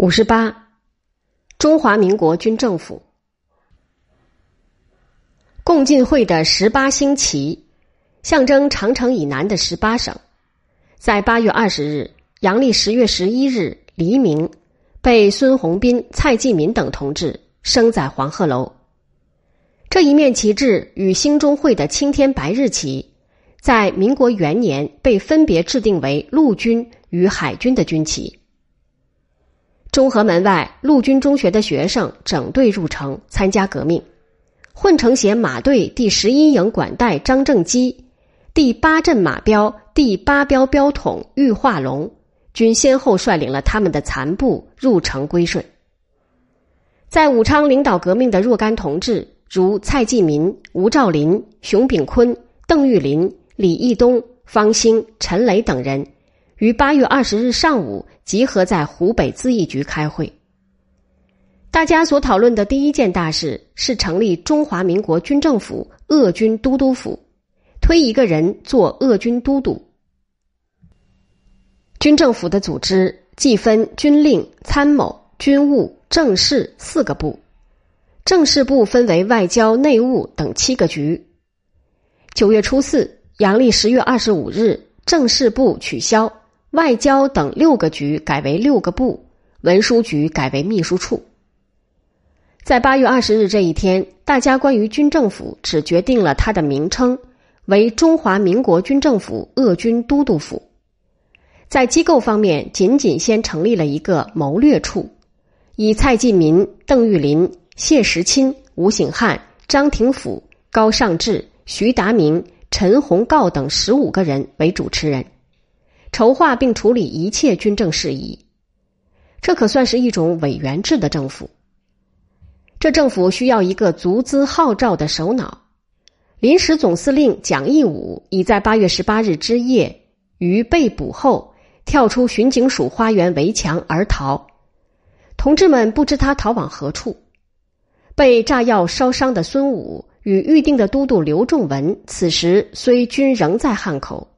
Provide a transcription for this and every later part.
五十八，中华民国军政府共进会的十八星旗，象征长城以南的十八省，在八月二十日（阳历十月十一日）黎明，被孙宏斌、蔡继民等同志升在黄鹤楼。这一面旗帜与兴中会的青天白日旗，在民国元年被分别制定为陆军与海军的军旗。中和门外陆军中学的学生整队入城参加革命，混成协马队第十一营管带张正基、第八镇马标第八标标统郁化龙均先后率领了他们的残部入城归顺。在武昌领导革命的若干同志，如蔡继民、吴兆麟、熊秉坤、邓玉林、李义东、方兴、陈雷等人。于八月二十日上午集合在湖北咨议局开会。大家所讨论的第一件大事是成立中华民国军政府鄂军都督府，推一个人做鄂军都督。军政府的组织既分军令、参谋、军务、政事四个部，政事部分为外交、内务等七个局。九月初四，阳历十月二十五日，政事部取消。外交等六个局改为六个部，文书局改为秘书处。在八月二十日这一天，大家关于军政府只决定了它的名称为中华民国军政府鄂军都督府。在机构方面，仅仅先成立了一个谋略处，以蔡继民、邓玉林、谢时钦、吴醒汉、张廷甫、高尚志、徐达明、陈洪诰等十五个人为主持人。筹划并处理一切军政事宜，这可算是一种委员制的政府。这政府需要一个足资号召的首脑。临时总司令蒋义武已在八月十八日之夜于被捕后跳出巡警署花园围墙而逃，同志们不知他逃往何处。被炸药烧伤的孙武与预定的都督刘仲文，此时虽均仍在汉口。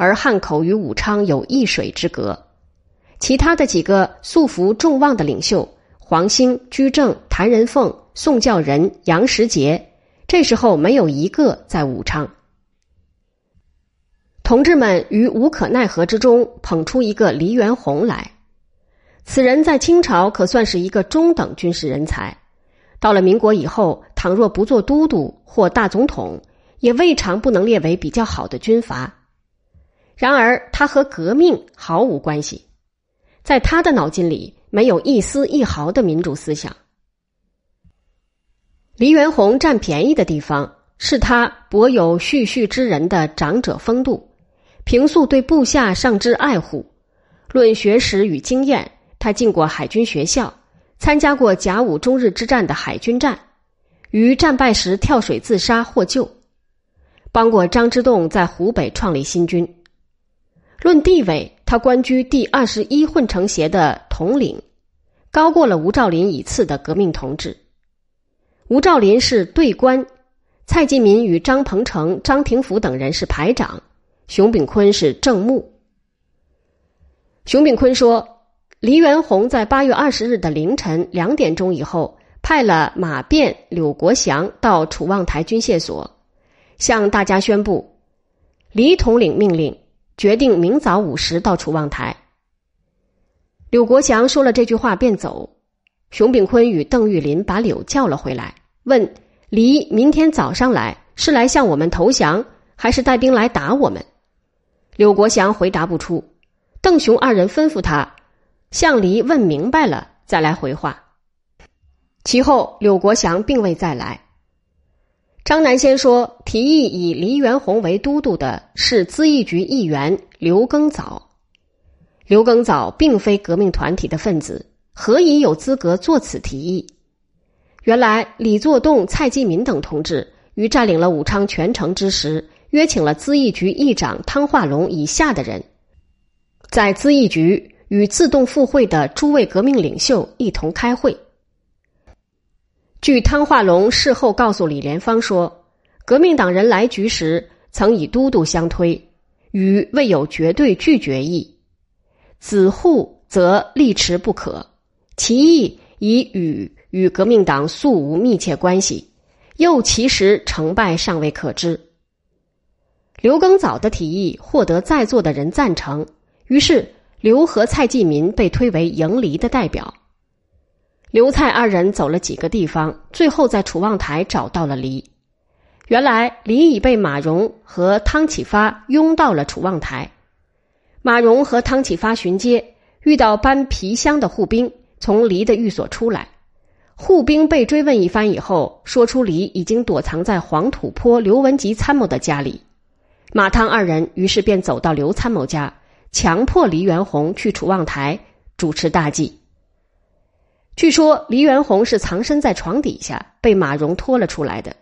而汉口与武昌有一水之隔，其他的几个素服众望的领袖黄兴、居正、谭仁凤、宋教仁、杨时杰，这时候没有一个在武昌。同志们于无可奈何之中捧出一个黎元洪来，此人在清朝可算是一个中等军事人才，到了民国以后，倘若不做都督或大总统，也未尝不能列为比较好的军阀。然而，他和革命毫无关系，在他的脑筋里没有一丝一毫的民主思想。黎元洪占便宜的地方是他博有蓄蓄之人的长者风度，平素对部下尚之爱护。论学识与经验，他进过海军学校，参加过甲午中日之战的海军战，于战败时跳水自杀获救，帮过张之洞在湖北创立新军。论地位，他官居第二十一混成协的统领，高过了吴兆麟以次的革命同志。吴兆麟是队官，蔡继民与张鹏程、张廷甫等人是排长，熊炳坤是正木。熊炳坤说，黎元洪在八月二十日的凌晨两点钟以后，派了马变、柳国祥到楚望台军械所，向大家宣布，黎统领命令。决定明早五时到楚望台。柳国祥说了这句话便走。熊秉坤与邓玉林把柳叫了回来，问：“黎明天早上来是来向我们投降，还是带兵来打我们？”柳国祥回答不出。邓熊二人吩咐他向黎问明白了再来回话。其后柳国祥并未再来。张南先说，提议以黎元洪为都督的是咨议局议员刘耕藻。刘耕藻并非革命团体的分子，何以有资格作此提议？原来李作栋、蔡继民等同志于占领了武昌全城之时，约请了咨议局议长汤化龙以下的人，在咨议局与自动赴会的诸位革命领袖一同开会。据汤化龙事后告诉李莲芳说，革命党人来局时曾以都督相推，与未有绝对拒绝意。子户则力持不可，其意以与与革命党素无密切关系，又其实成败尚未可知。刘耕藻的提议获得在座的人赞成，于是刘和蔡继民被推为迎黎的代表。刘蔡二人走了几个地方，最后在楚望台找到了黎。原来黎已被马荣和汤启发拥到了楚望台。马荣和汤启发巡街，遇到搬皮箱的护兵从黎的寓所出来。护兵被追问一番以后，说出黎已经躲藏在黄土坡刘文吉参谋的家里。马汤二人于是便走到刘参谋家，强迫黎元洪去楚望台主持大祭。据说黎元洪是藏身在床底下，被马蓉拖了出来的。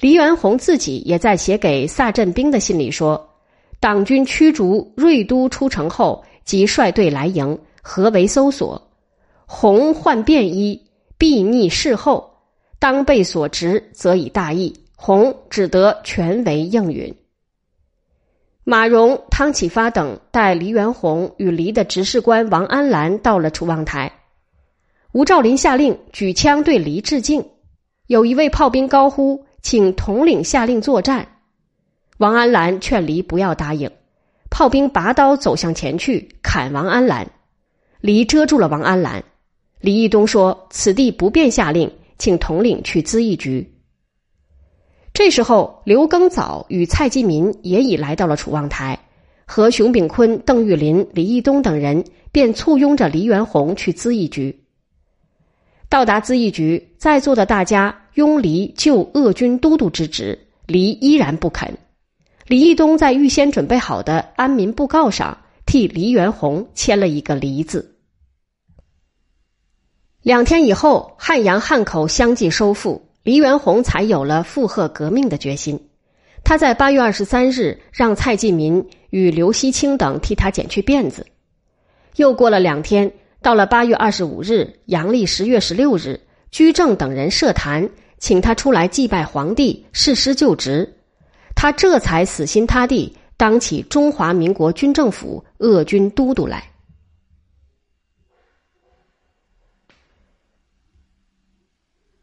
黎元洪自己也在写给萨振兵的信里说：“党军驱逐瑞都出城后，即率队来迎，合围搜索。洪换便衣，避逆事后，当被所执，则以大义。洪只得全为应允。”马蓉、汤启发等带黎元洪与黎的执事官王安澜到了楚望台，吴兆麟下令举枪对黎致敬。有一位炮兵高呼：“请统领下令作战。”王安澜劝黎不要答应，炮兵拔刀走向前去砍王安澜，黎遮住了王安澜。李义东说：“此地不便下令，请统领去咨议局。”这时候，刘耕藻与蔡继民也已来到了楚望台，和熊秉坤、邓玉林、李义东等人便簇拥着黎元洪去咨议局。到达咨议局，在座的大家拥黎就鄂军都督之职，黎依然不肯。李义东在预先准备好的安民布告上替黎元洪签了一个“黎”字。两天以后，汉阳、汉口相继收复。黎元洪才有了附和革命的决心。他在八月二十三日让蔡继民与刘锡清等替他剪去辫子。又过了两天，到了八月二十五日，阳历十月十六日，居正等人设坛，请他出来祭拜皇帝，誓师就职。他这才死心塌地当起中华民国军政府鄂军都督来。